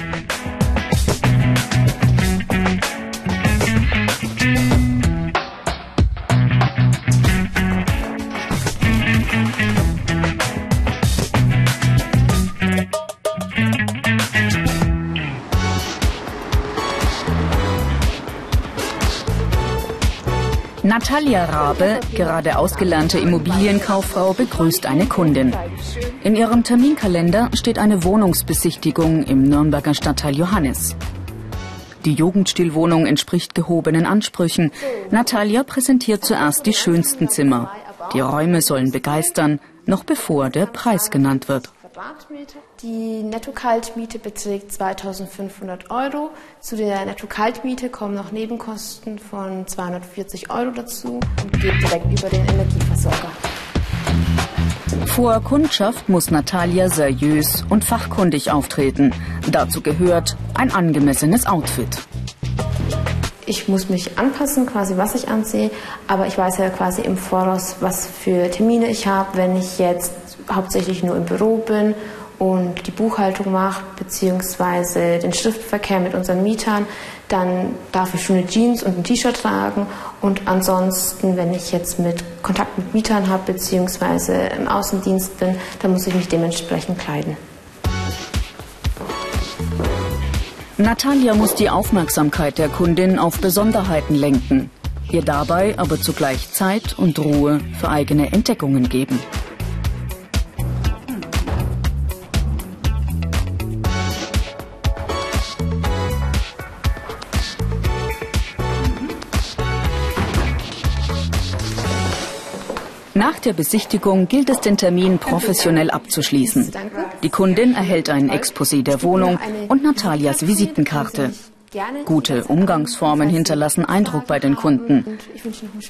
Thank you. Natalia Rabe, gerade ausgelernte Immobilienkauffrau, begrüßt eine Kundin. In ihrem Terminkalender steht eine Wohnungsbesichtigung im Nürnberger Stadtteil Johannes. Die Jugendstilwohnung entspricht gehobenen Ansprüchen. Natalia präsentiert zuerst die schönsten Zimmer. Die Räume sollen begeistern, noch bevor der Preis genannt wird. Die Netto-Kaltmiete beträgt 2500 Euro. Zu der Netto-Kaltmiete kommen noch Nebenkosten von 240 Euro dazu und geht direkt über den Energieversorger. Vor Kundschaft muss Natalia seriös und fachkundig auftreten. Dazu gehört ein angemessenes Outfit. Ich muss mich anpassen, quasi was ich ansehe, aber ich weiß ja quasi im Voraus, was für Termine ich habe, wenn ich jetzt hauptsächlich nur im Büro bin und die Buchhaltung mache, beziehungsweise den Schriftverkehr mit unseren Mietern, dann darf ich schon eine Jeans und ein T-Shirt tragen. Und ansonsten, wenn ich jetzt mit Kontakt mit Mietern habe, beziehungsweise im Außendienst bin, dann muss ich mich dementsprechend kleiden. Natalia muss die Aufmerksamkeit der Kundin auf Besonderheiten lenken, ihr dabei aber zugleich Zeit und Ruhe für eigene Entdeckungen geben. Nach der Besichtigung gilt es, den Termin professionell abzuschließen. Die Kundin erhält ein Exposé der Wohnung und Natalias Visitenkarte. Gute Umgangsformen hinterlassen Eindruck bei den Kunden.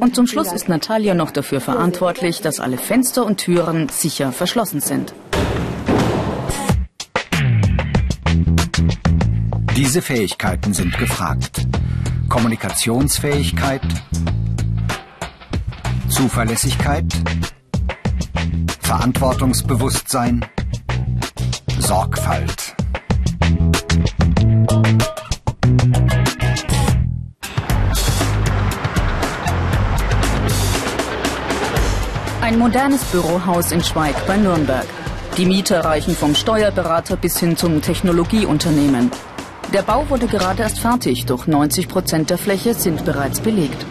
Und zum Schluss ist Natalia noch dafür verantwortlich, dass alle Fenster und Türen sicher verschlossen sind. Diese Fähigkeiten sind gefragt. Kommunikationsfähigkeit, Zuverlässigkeit, Verantwortungsbewusstsein, Sorgfalt. Ein modernes Bürohaus in Schweig bei Nürnberg. Die Mieter reichen vom Steuerberater bis hin zum Technologieunternehmen. Der Bau wurde gerade erst fertig, doch 90 Prozent der Fläche sind bereits belegt.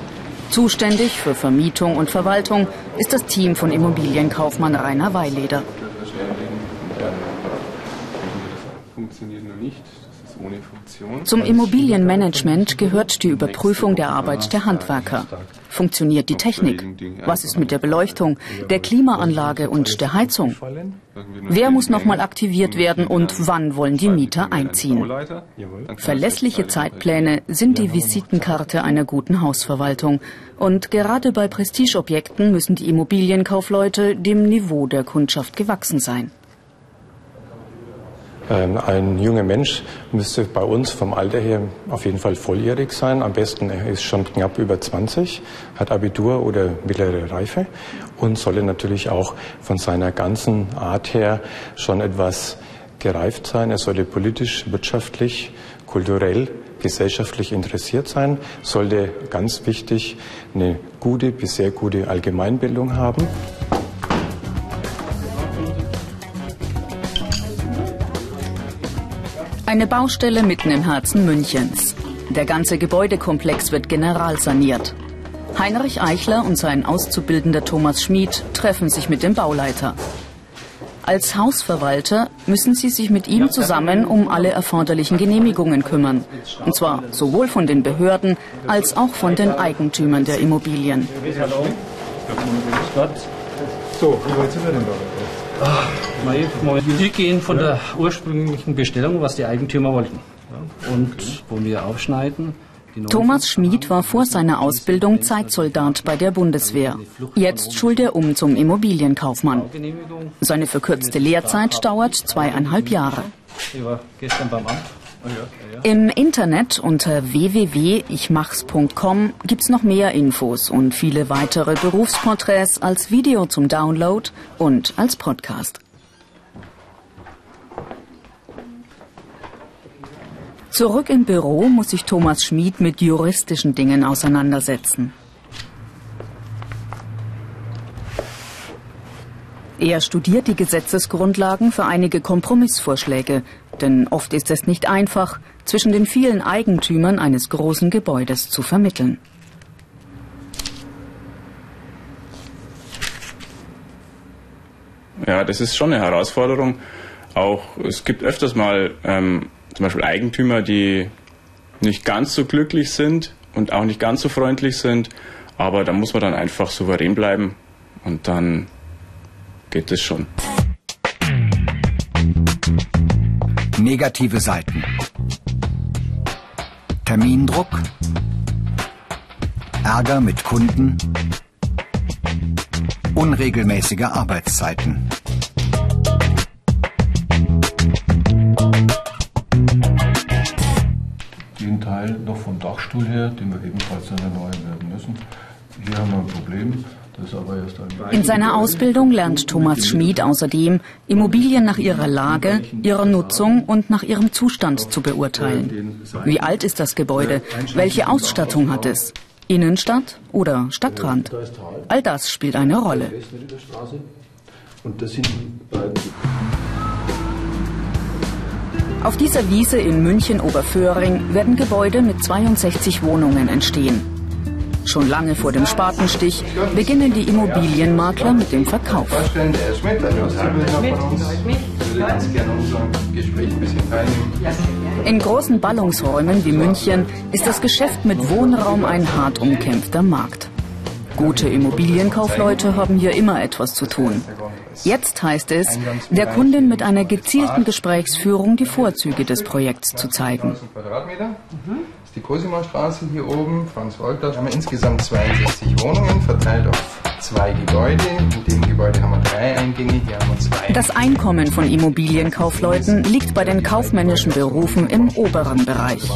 Zuständig für Vermietung und Verwaltung ist das Team von Immobilienkaufmann Rainer Weileder. Zum Immobilienmanagement gehört die Überprüfung der Arbeit der Handwerker. Funktioniert die Technik? Was ist mit der Beleuchtung, der Klimaanlage und der Heizung? Wer muss nochmal aktiviert werden und wann wollen die Mieter einziehen? Verlässliche Zeitpläne sind die Visitenkarte einer guten Hausverwaltung. Und gerade bei Prestigeobjekten müssen die Immobilienkaufleute dem Niveau der Kundschaft gewachsen sein. Ähm, ein junger Mensch müsste bei uns vom Alter her auf jeden Fall volljährig sein. Am besten er ist schon knapp über 20, hat Abitur oder mittlere Reife und solle natürlich auch von seiner ganzen Art her schon etwas gereift sein. Er sollte politisch, wirtschaftlich, kulturell, gesellschaftlich interessiert sein, sollte ganz wichtig eine gute bis sehr gute Allgemeinbildung haben. Eine Baustelle mitten im Herzen Münchens. Der ganze Gebäudekomplex wird generalsaniert. Heinrich Eichler und sein Auszubildender Thomas Schmid treffen sich mit dem Bauleiter. Als Hausverwalter müssen sie sich mit ihm zusammen um alle erforderlichen Genehmigungen kümmern. Und zwar sowohl von den Behörden als auch von den Eigentümern der Immobilien. So, wie weit sind wir denn da? Wir gehen von der ursprünglichen Bestellung, was die Eigentümer wollten. Und wo wir aufschneiden. Thomas Schmid war vor seiner Ausbildung Zeitsoldat bei der Bundeswehr. Jetzt schult er um zum Immobilienkaufmann. Seine verkürzte Lehrzeit dauert zweieinhalb Jahre. Im Internet unter www.ichmachs.com gibt's noch mehr Infos und viele weitere Berufsporträts als Video zum Download und als Podcast. Zurück im Büro muss sich Thomas Schmid mit juristischen Dingen auseinandersetzen. Er studiert die Gesetzesgrundlagen für einige Kompromissvorschläge, denn oft ist es nicht einfach, zwischen den vielen Eigentümern eines großen Gebäudes zu vermitteln. Ja, das ist schon eine Herausforderung. Auch es gibt öfters mal ähm, zum Beispiel Eigentümer, die nicht ganz so glücklich sind und auch nicht ganz so freundlich sind, aber da muss man dann einfach souverän bleiben und dann geht es schon. Negative Seiten. Termindruck, Ärger mit Kunden, unregelmäßige Arbeitszeiten. Den Teil noch vom Dachstuhl her, den wir ebenfalls dann erneuern werden müssen. Hier haben wir ein Problem. In seiner Ausbildung lernt Thomas Schmid außerdem, Immobilien nach ihrer Lage, ihrer Nutzung und nach ihrem Zustand zu beurteilen. Wie alt ist das Gebäude? Welche Ausstattung hat es? Innenstadt oder Stadtrand? All das spielt eine Rolle. Auf dieser Wiese in München-Oberföhring werden Gebäude mit 62 Wohnungen entstehen. Schon lange vor dem Spatenstich beginnen die Immobilienmakler mit dem Verkauf. In großen Ballungsräumen wie München ist das Geschäft mit Wohnraum ein hart umkämpfter Markt. Gute Immobilienkaufleute haben hier immer etwas zu tun. Jetzt heißt es, der Kundin mit einer gezielten Gesprächsführung die Vorzüge des Projekts zu zeigen die Cosima Straße hier oben, Franz Wolter. haben wir insgesamt 62 Wohnungen verteilt auf zwei Gebäude. In dem Gebäude haben wir drei Eingänge, hier haben wir zwei. Das Einkommen von Immobilienkaufleuten liegt bei den kaufmännischen Berufen im oberen Bereich.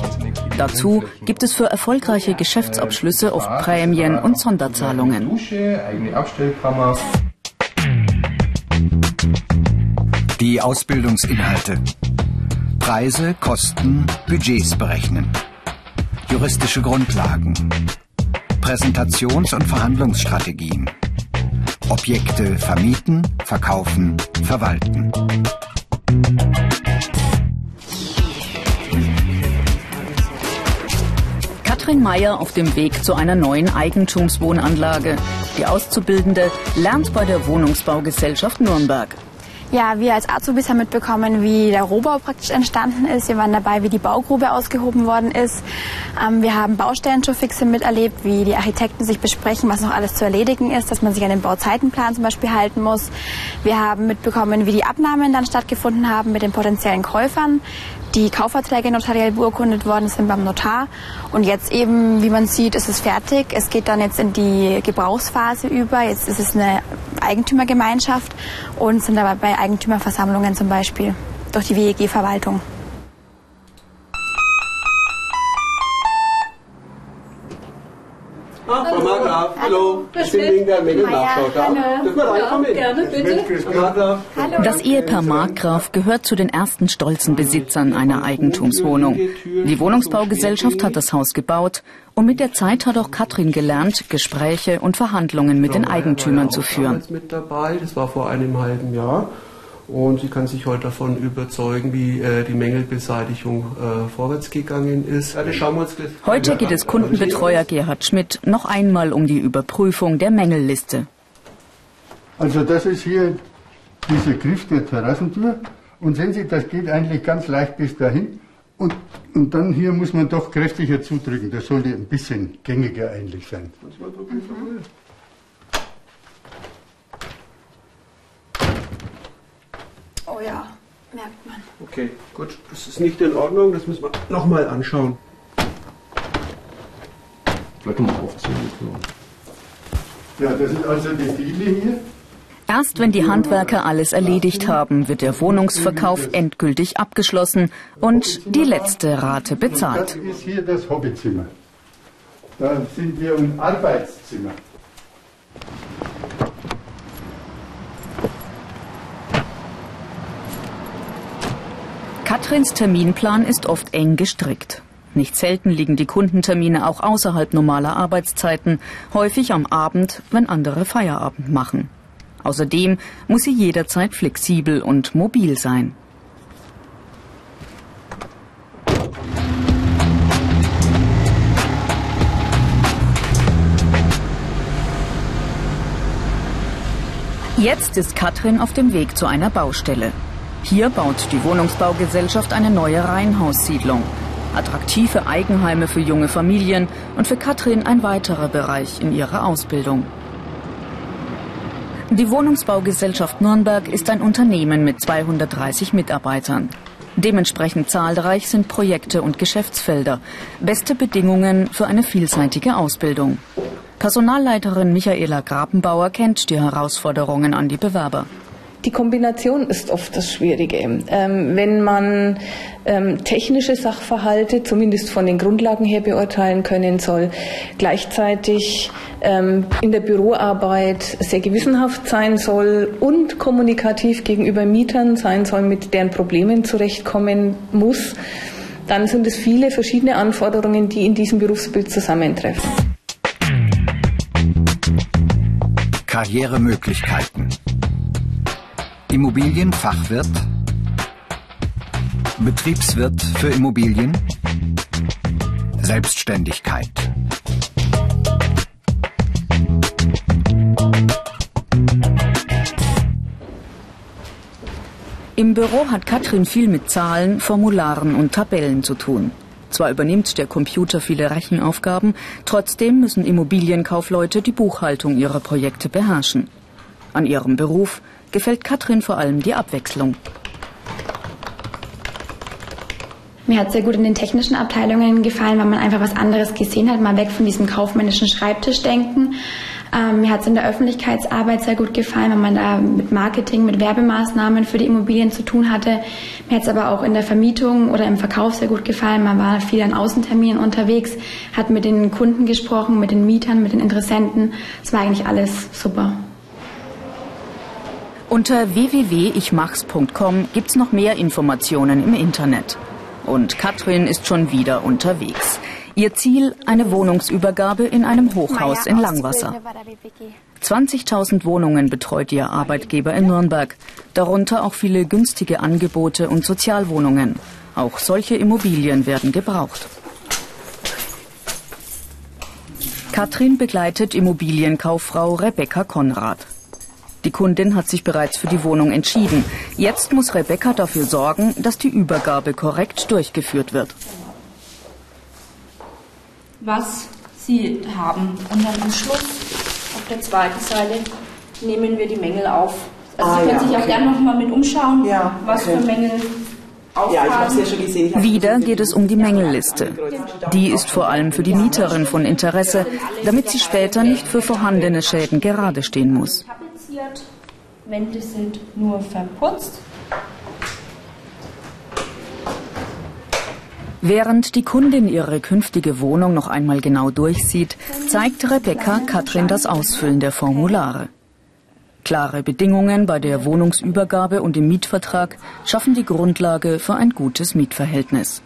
Dazu gibt es für erfolgreiche Geschäftsabschlüsse oft Prämien und Sonderzahlungen. Dusche, eigene Abstellkammer. Die Ausbildungsinhalte. Preise, Kosten, Budgets berechnen juristische Grundlagen, Präsentations- und Verhandlungsstrategien, Objekte vermieten, verkaufen, verwalten. Katrin Meyer auf dem Weg zu einer neuen Eigentumswohnanlage. Die Auszubildende lernt bei der Wohnungsbaugesellschaft Nürnberg. Ja, wir als Azubis haben mitbekommen, wie der Rohbau praktisch entstanden ist. Wir waren dabei, wie die Baugrube ausgehoben worden ist. Ähm, wir haben Baustellenschuhfixe miterlebt, wie die Architekten sich besprechen, was noch alles zu erledigen ist, dass man sich an den Bauzeitenplan zum Beispiel halten muss. Wir haben mitbekommen, wie die Abnahmen dann stattgefunden haben mit den potenziellen Käufern die Kaufverträge notariell beurkundet worden sind beim Notar. Und jetzt eben, wie man sieht, ist es fertig. Es geht dann jetzt in die Gebrauchsphase über. Jetzt ist es eine Eigentümergemeinschaft und sind aber bei Eigentümerversammlungen zum Beispiel durch die WEG-Verwaltung. Hallo. Ich bin wegen der Mängel-Nachschau da. Dürfen wir reinkommen? Gerne, bitte. Das Ehepaar Markgraf gehört zu den ersten stolzen Besitzern einer Eigentumswohnung. Die Wohnungsbaugesellschaft hat das Haus gebaut und mit der Zeit hat auch Katrin gelernt, Gespräche und Verhandlungen mit den Eigentümern zu führen. Das war vor einem halben Jahr. Und sie kann sich heute davon überzeugen, wie äh, die Mängelbeseitigung äh, vorwärts gegangen ist. Ja, heute geht es Kundenbetreuer Gerhard Schmidt noch einmal um die Überprüfung der Mängelliste. Also das ist hier dieser Griff der Terrassentür. Und sehen Sie, das geht eigentlich ganz leicht bis dahin. Und, und dann hier muss man doch kräftiger zudrücken. Das sollte ein bisschen gängiger eigentlich sein. Mhm. Oh ja, merkt man. Okay, gut. Das ist nicht in Ordnung. Das müssen wir nochmal anschauen. Vielleicht nochmal aufziehen. Ja, das sind also die Diele hier. Erst wenn die Handwerker alles erledigt haben, wird der Wohnungsverkauf endgültig abgeschlossen und die letzte Rate bezahlt. Das ist hier das Hobbyzimmer. Da sind wir im Arbeitszimmer. Katrins Terminplan ist oft eng gestrickt. Nicht selten liegen die Kundentermine auch außerhalb normaler Arbeitszeiten, häufig am Abend, wenn andere Feierabend machen. Außerdem muss sie jederzeit flexibel und mobil sein. Jetzt ist Katrin auf dem Weg zu einer Baustelle. Hier baut die Wohnungsbaugesellschaft eine neue Reihenhaussiedlung. Attraktive Eigenheime für junge Familien und für Katrin ein weiterer Bereich in ihrer Ausbildung. Die Wohnungsbaugesellschaft Nürnberg ist ein Unternehmen mit 230 Mitarbeitern. Dementsprechend zahlreich sind Projekte und Geschäftsfelder. Beste Bedingungen für eine vielseitige Ausbildung. Personalleiterin Michaela Grabenbauer kennt die Herausforderungen an die Bewerber. Die Kombination ist oft das Schwierige. Ähm, wenn man ähm, technische Sachverhalte zumindest von den Grundlagen her beurteilen können soll, gleichzeitig ähm, in der Büroarbeit sehr gewissenhaft sein soll und kommunikativ gegenüber Mietern sein soll, mit deren Problemen zurechtkommen muss, dann sind es viele verschiedene Anforderungen, die in diesem Berufsbild zusammentreffen. Karrieremöglichkeiten. Immobilienfachwirt, Betriebswirt für Immobilien, Selbstständigkeit. Im Büro hat Katrin viel mit Zahlen, Formularen und Tabellen zu tun. Zwar übernimmt der Computer viele Rechenaufgaben, trotzdem müssen Immobilienkaufleute die Buchhaltung ihrer Projekte beherrschen. An ihrem Beruf gefällt Katrin vor allem die Abwechslung. Mir hat sehr gut in den technischen Abteilungen gefallen, weil man einfach was anderes gesehen hat, mal weg von diesem kaufmännischen Schreibtischdenken. Ähm, mir hat es in der Öffentlichkeitsarbeit sehr gut gefallen, weil man da mit Marketing, mit Werbemaßnahmen für die Immobilien zu tun hatte. Mir hat es aber auch in der Vermietung oder im Verkauf sehr gut gefallen. Man war viel an Außenterminen unterwegs, hat mit den Kunden gesprochen, mit den Mietern, mit den Interessenten. Es war eigentlich alles super. Unter www.ichmachs.com gibt's noch mehr Informationen im Internet. Und Katrin ist schon wieder unterwegs. Ihr Ziel eine Wohnungsübergabe in einem Hochhaus in Langwasser. 20.000 Wohnungen betreut ihr Arbeitgeber in Nürnberg, darunter auch viele günstige Angebote und Sozialwohnungen. Auch solche Immobilien werden gebraucht. Katrin begleitet Immobilienkauffrau Rebecca Konrad. Die Kundin hat sich bereits für die Wohnung entschieden. Jetzt muss Rebecca dafür sorgen, dass die Übergabe korrekt durchgeführt wird. Was Sie haben. Und dann am Schluss auf der zweiten Seite nehmen wir die Mängel auf. Also ah, Sie können ja, sich okay. auch gerne noch mal mit umschauen, ja, was okay. für Mängel ja, ja schon gesehen. Wieder geht es um die Mängelliste. Die ist vor allem für die Mieterin von Interesse, damit sie später nicht für vorhandene Schäden gerade stehen muss Wände sind nur verputzt. Während die Kundin ihre künftige Wohnung noch einmal genau durchsieht, zeigt Rebecca Katrin das Ausfüllen der Formulare. Klare Bedingungen bei der Wohnungsübergabe und im Mietvertrag schaffen die Grundlage für ein gutes Mietverhältnis.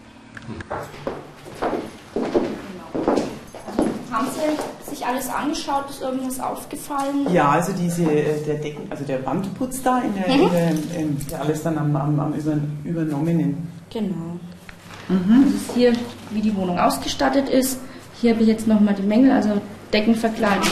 Sich alles angeschaut? Ist irgendwas aufgefallen? Ja, also diese, äh, der Decken, also der Wandputz da, in der, mhm. in der, in der alles dann am, am, am übernommenen. Genau. Mhm. Das ist hier, wie die Wohnung ausgestattet ist. Hier habe ich jetzt nochmal die Mängel, also Deckenverkleidung.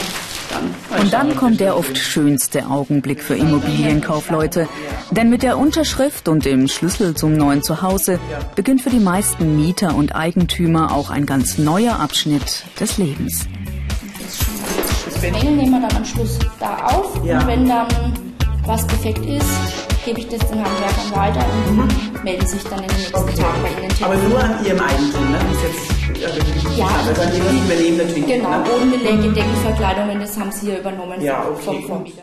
Dann Und dann kommt der oft schönste Augenblick für Immobilienkaufleute. Denn mit der Unterschrift und dem Schlüssel zum neuen Zuhause beginnt für die meisten Mieter und Eigentümer auch ein ganz neuer Abschnitt des Lebens. Mängel nehmen wir dann am Schluss da auf. Ja. Und wenn dann was defekt ist, gebe ich das den Handwerkern weiter und mhm. melden sich dann in den nächsten okay. Tagen bei Ihnen. Aber nur an Ihrem Eigentum, ne? Das ist jetzt, ja, also dann jemand übernehmen natürlich. Genau, ne? Bodenbeläge. Deckenverkleidungen, das haben Sie hier übernommen ja, okay. vom Vormieter.